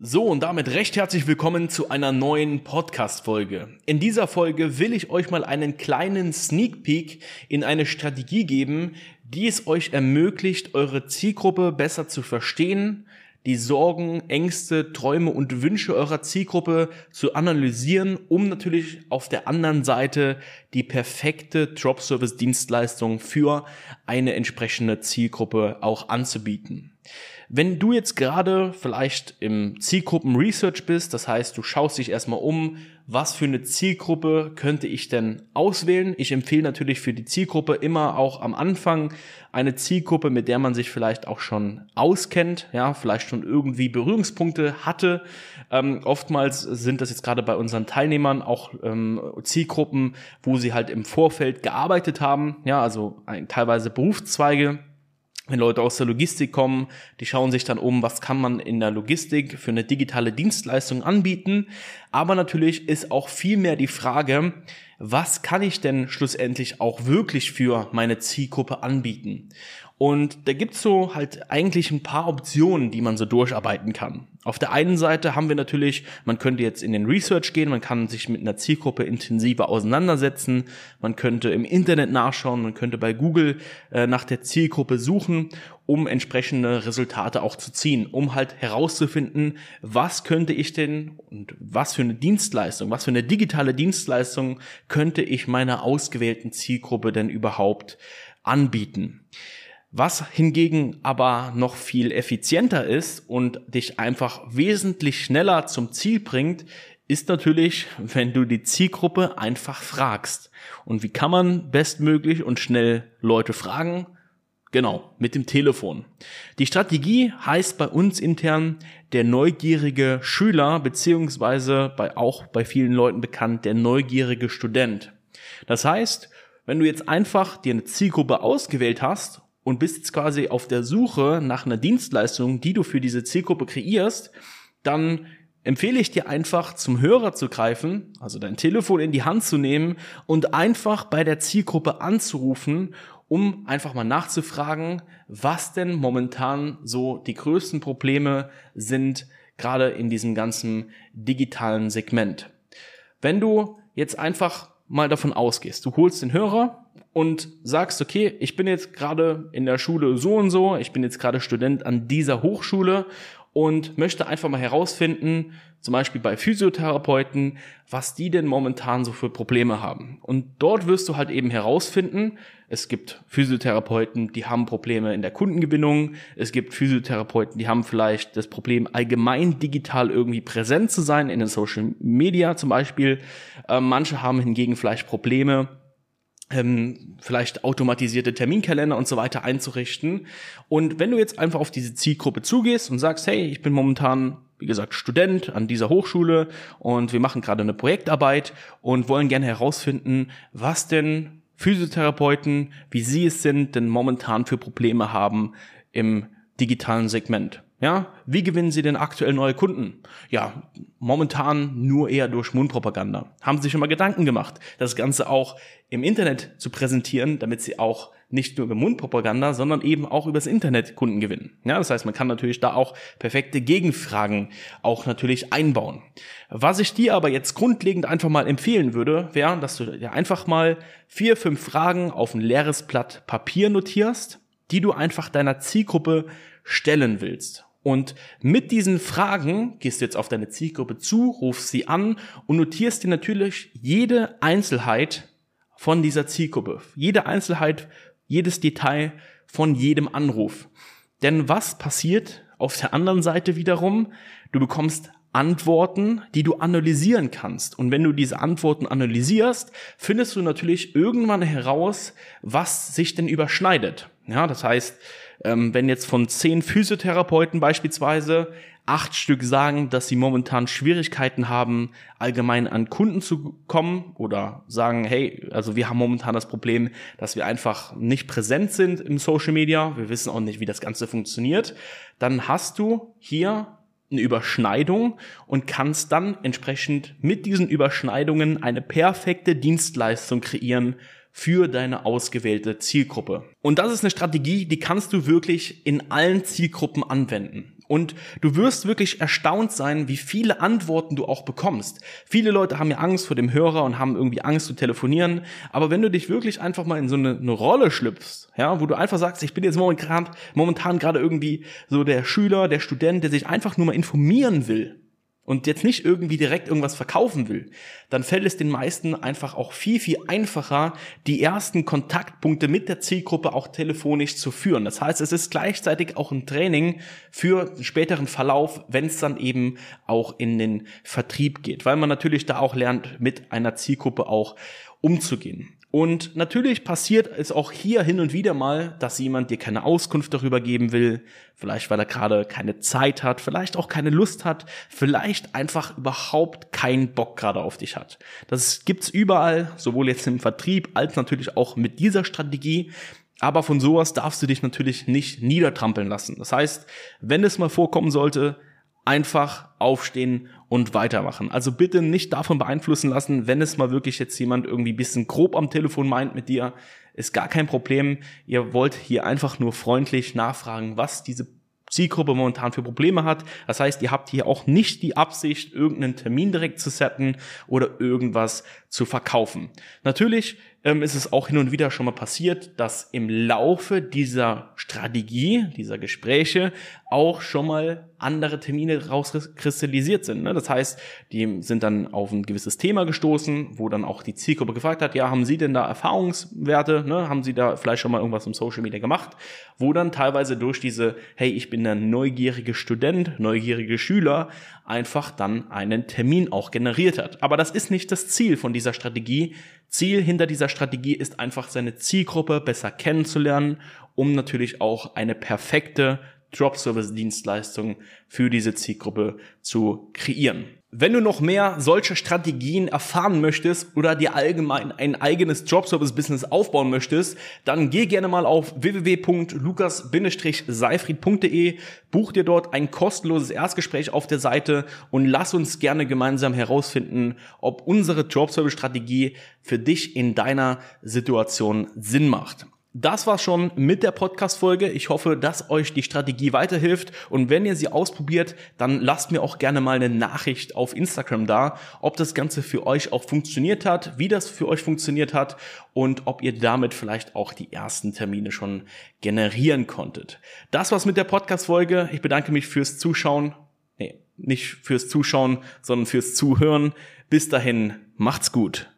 So, und damit recht herzlich willkommen zu einer neuen Podcast-Folge. In dieser Folge will ich euch mal einen kleinen Sneak Peek in eine Strategie geben, die es euch ermöglicht, eure Zielgruppe besser zu verstehen, die Sorgen, Ängste, Träume und Wünsche eurer Zielgruppe zu analysieren, um natürlich auf der anderen Seite die perfekte Drop-Service-Dienstleistung für eine entsprechende Zielgruppe auch anzubieten. Wenn du jetzt gerade vielleicht im Zielgruppen-Research bist, das heißt, du schaust dich erstmal um, was für eine Zielgruppe könnte ich denn auswählen? Ich empfehle natürlich für die Zielgruppe immer auch am Anfang eine Zielgruppe, mit der man sich vielleicht auch schon auskennt, ja, vielleicht schon irgendwie Berührungspunkte hatte. Ähm, oftmals sind das jetzt gerade bei unseren Teilnehmern auch ähm, Zielgruppen, wo sie halt im Vorfeld gearbeitet haben, ja, also ein, teilweise Berufszweige wenn Leute aus der Logistik kommen, die schauen sich dann um, was kann man in der Logistik für eine digitale Dienstleistung anbieten. Aber natürlich ist auch viel mehr die Frage, was kann ich denn schlussendlich auch wirklich für meine Zielgruppe anbieten? Und da gibt's so halt eigentlich ein paar Optionen, die man so durcharbeiten kann. Auf der einen Seite haben wir natürlich, man könnte jetzt in den Research gehen, man kann sich mit einer Zielgruppe intensiver auseinandersetzen, man könnte im Internet nachschauen, man könnte bei Google äh, nach der Zielgruppe suchen, um entsprechende Resultate auch zu ziehen, um halt herauszufinden, was könnte ich denn und was für eine Dienstleistung, was für eine digitale Dienstleistung könnte ich meiner ausgewählten Zielgruppe denn überhaupt anbieten. Was hingegen aber noch viel effizienter ist und dich einfach wesentlich schneller zum Ziel bringt, ist natürlich, wenn du die Zielgruppe einfach fragst. Und wie kann man bestmöglich und schnell Leute fragen? Genau, mit dem Telefon. Die Strategie heißt bei uns intern der neugierige Schüler, beziehungsweise bei, auch bei vielen Leuten bekannt, der neugierige Student. Das heißt, wenn du jetzt einfach dir eine Zielgruppe ausgewählt hast und bist jetzt quasi auf der Suche nach einer Dienstleistung, die du für diese Zielgruppe kreierst, dann empfehle ich dir einfach zum Hörer zu greifen, also dein Telefon in die Hand zu nehmen und einfach bei der Zielgruppe anzurufen, um einfach mal nachzufragen, was denn momentan so die größten Probleme sind, gerade in diesem ganzen digitalen Segment. Wenn du jetzt einfach mal davon ausgehst, du holst den Hörer und sagst, okay, ich bin jetzt gerade in der Schule so und so, ich bin jetzt gerade Student an dieser Hochschule und möchte einfach mal herausfinden, zum Beispiel bei Physiotherapeuten, was die denn momentan so für Probleme haben. Und dort wirst du halt eben herausfinden, es gibt Physiotherapeuten, die haben Probleme in der Kundengewinnung, es gibt Physiotherapeuten, die haben vielleicht das Problem, allgemein digital irgendwie präsent zu sein, in den Social Media zum Beispiel. Äh, manche haben hingegen vielleicht Probleme, ähm, vielleicht automatisierte Terminkalender und so weiter einzurichten. Und wenn du jetzt einfach auf diese Zielgruppe zugehst und sagst, hey, ich bin momentan, wie gesagt, Student an dieser Hochschule und wir machen gerade eine Projektarbeit und wollen gerne herausfinden, was denn Physiotherapeuten, wie sie es sind, denn momentan für Probleme haben im digitalen Segment. Ja, wie gewinnen Sie denn aktuell neue Kunden? Ja, momentan nur eher durch Mundpropaganda. Haben Sie sich schon mal Gedanken gemacht, das Ganze auch im Internet zu präsentieren, damit Sie auch nicht nur über Mundpropaganda, sondern eben auch übers Internet Kunden gewinnen. Ja, das heißt, man kann natürlich da auch perfekte Gegenfragen auch natürlich einbauen. Was ich dir aber jetzt grundlegend einfach mal empfehlen würde, wäre, dass du dir einfach mal vier, fünf Fragen auf ein leeres Blatt Papier notierst, die du einfach deiner Zielgruppe stellen willst. Und mit diesen Fragen gehst du jetzt auf deine Zielgruppe zu, rufst sie an und notierst dir natürlich jede Einzelheit von dieser Zielgruppe. Jede Einzelheit, jedes Detail von jedem Anruf. Denn was passiert auf der anderen Seite wiederum? Du bekommst Antworten, die du analysieren kannst. Und wenn du diese Antworten analysierst, findest du natürlich irgendwann heraus, was sich denn überschneidet. Ja, das heißt, ähm, wenn jetzt von zehn Physiotherapeuten beispielsweise acht Stück sagen, dass sie momentan Schwierigkeiten haben, allgemein an Kunden zu kommen oder sagen, hey, also wir haben momentan das Problem, dass wir einfach nicht präsent sind im Social Media, wir wissen auch nicht, wie das Ganze funktioniert, dann hast du hier eine Überschneidung und kannst dann entsprechend mit diesen Überschneidungen eine perfekte Dienstleistung kreieren für deine ausgewählte Zielgruppe. Und das ist eine Strategie, die kannst du wirklich in allen Zielgruppen anwenden. Und du wirst wirklich erstaunt sein, wie viele Antworten du auch bekommst. Viele Leute haben ja Angst vor dem Hörer und haben irgendwie Angst zu telefonieren. Aber wenn du dich wirklich einfach mal in so eine, eine Rolle schlüpfst, ja, wo du einfach sagst, ich bin jetzt momentan, momentan gerade irgendwie so der Schüler, der Student, der sich einfach nur mal informieren will, und jetzt nicht irgendwie direkt irgendwas verkaufen will, dann fällt es den meisten einfach auch viel, viel einfacher, die ersten Kontaktpunkte mit der Zielgruppe auch telefonisch zu führen. Das heißt, es ist gleichzeitig auch ein Training für den späteren Verlauf, wenn es dann eben auch in den Vertrieb geht, weil man natürlich da auch lernt, mit einer Zielgruppe auch umzugehen. Und natürlich passiert es auch hier hin und wieder mal, dass jemand dir keine Auskunft darüber geben will, vielleicht weil er gerade keine Zeit hat, vielleicht auch keine Lust hat, vielleicht einfach überhaupt keinen Bock gerade auf dich hat. Das gibt's überall, sowohl jetzt im Vertrieb als natürlich auch mit dieser Strategie. Aber von sowas darfst du dich natürlich nicht niedertrampeln lassen. Das heißt, wenn es mal vorkommen sollte, einfach aufstehen und weitermachen. Also bitte nicht davon beeinflussen lassen, wenn es mal wirklich jetzt jemand irgendwie bisschen grob am Telefon meint mit dir, ist gar kein Problem. Ihr wollt hier einfach nur freundlich nachfragen, was diese Zielgruppe momentan für Probleme hat. Das heißt, ihr habt hier auch nicht die Absicht, irgendeinen Termin direkt zu setzen oder irgendwas zu verkaufen. Natürlich ähm, ist es auch hin und wieder schon mal passiert, dass im Laufe dieser Strategie, dieser Gespräche auch schon mal andere Termine rauskristallisiert sind. Ne? Das heißt, die sind dann auf ein gewisses Thema gestoßen, wo dann auch die Zielgruppe gefragt hat, ja, haben Sie denn da Erfahrungswerte? Ne? Haben Sie da vielleicht schon mal irgendwas im Social Media gemacht? Wo dann teilweise durch diese, hey, ich bin ein neugierige Student, neugierige Schüler, einfach dann einen Termin auch generiert hat. Aber das ist nicht das Ziel von dieser Strategie. Ziel hinter dieser Strategie ist einfach seine Zielgruppe besser kennenzulernen, um natürlich auch eine perfekte Drop-Service-Dienstleistung für diese Zielgruppe zu kreieren. Wenn du noch mehr solcher Strategien erfahren möchtest oder dir allgemein ein eigenes Jobservice-Business aufbauen möchtest, dann geh gerne mal auf www.lukas-seifried.de, buch dir dort ein kostenloses Erstgespräch auf der Seite und lass uns gerne gemeinsam herausfinden, ob unsere Jobservice-Strategie für dich in deiner Situation Sinn macht. Das war schon mit der Podcast-Folge. Ich hoffe, dass euch die Strategie weiterhilft. Und wenn ihr sie ausprobiert, dann lasst mir auch gerne mal eine Nachricht auf Instagram da, ob das Ganze für euch auch funktioniert hat, wie das für euch funktioniert hat und ob ihr damit vielleicht auch die ersten Termine schon generieren konntet. Das war's mit der Podcast-Folge. Ich bedanke mich fürs Zuschauen. Nee, nicht fürs Zuschauen, sondern fürs Zuhören. Bis dahin, macht's gut.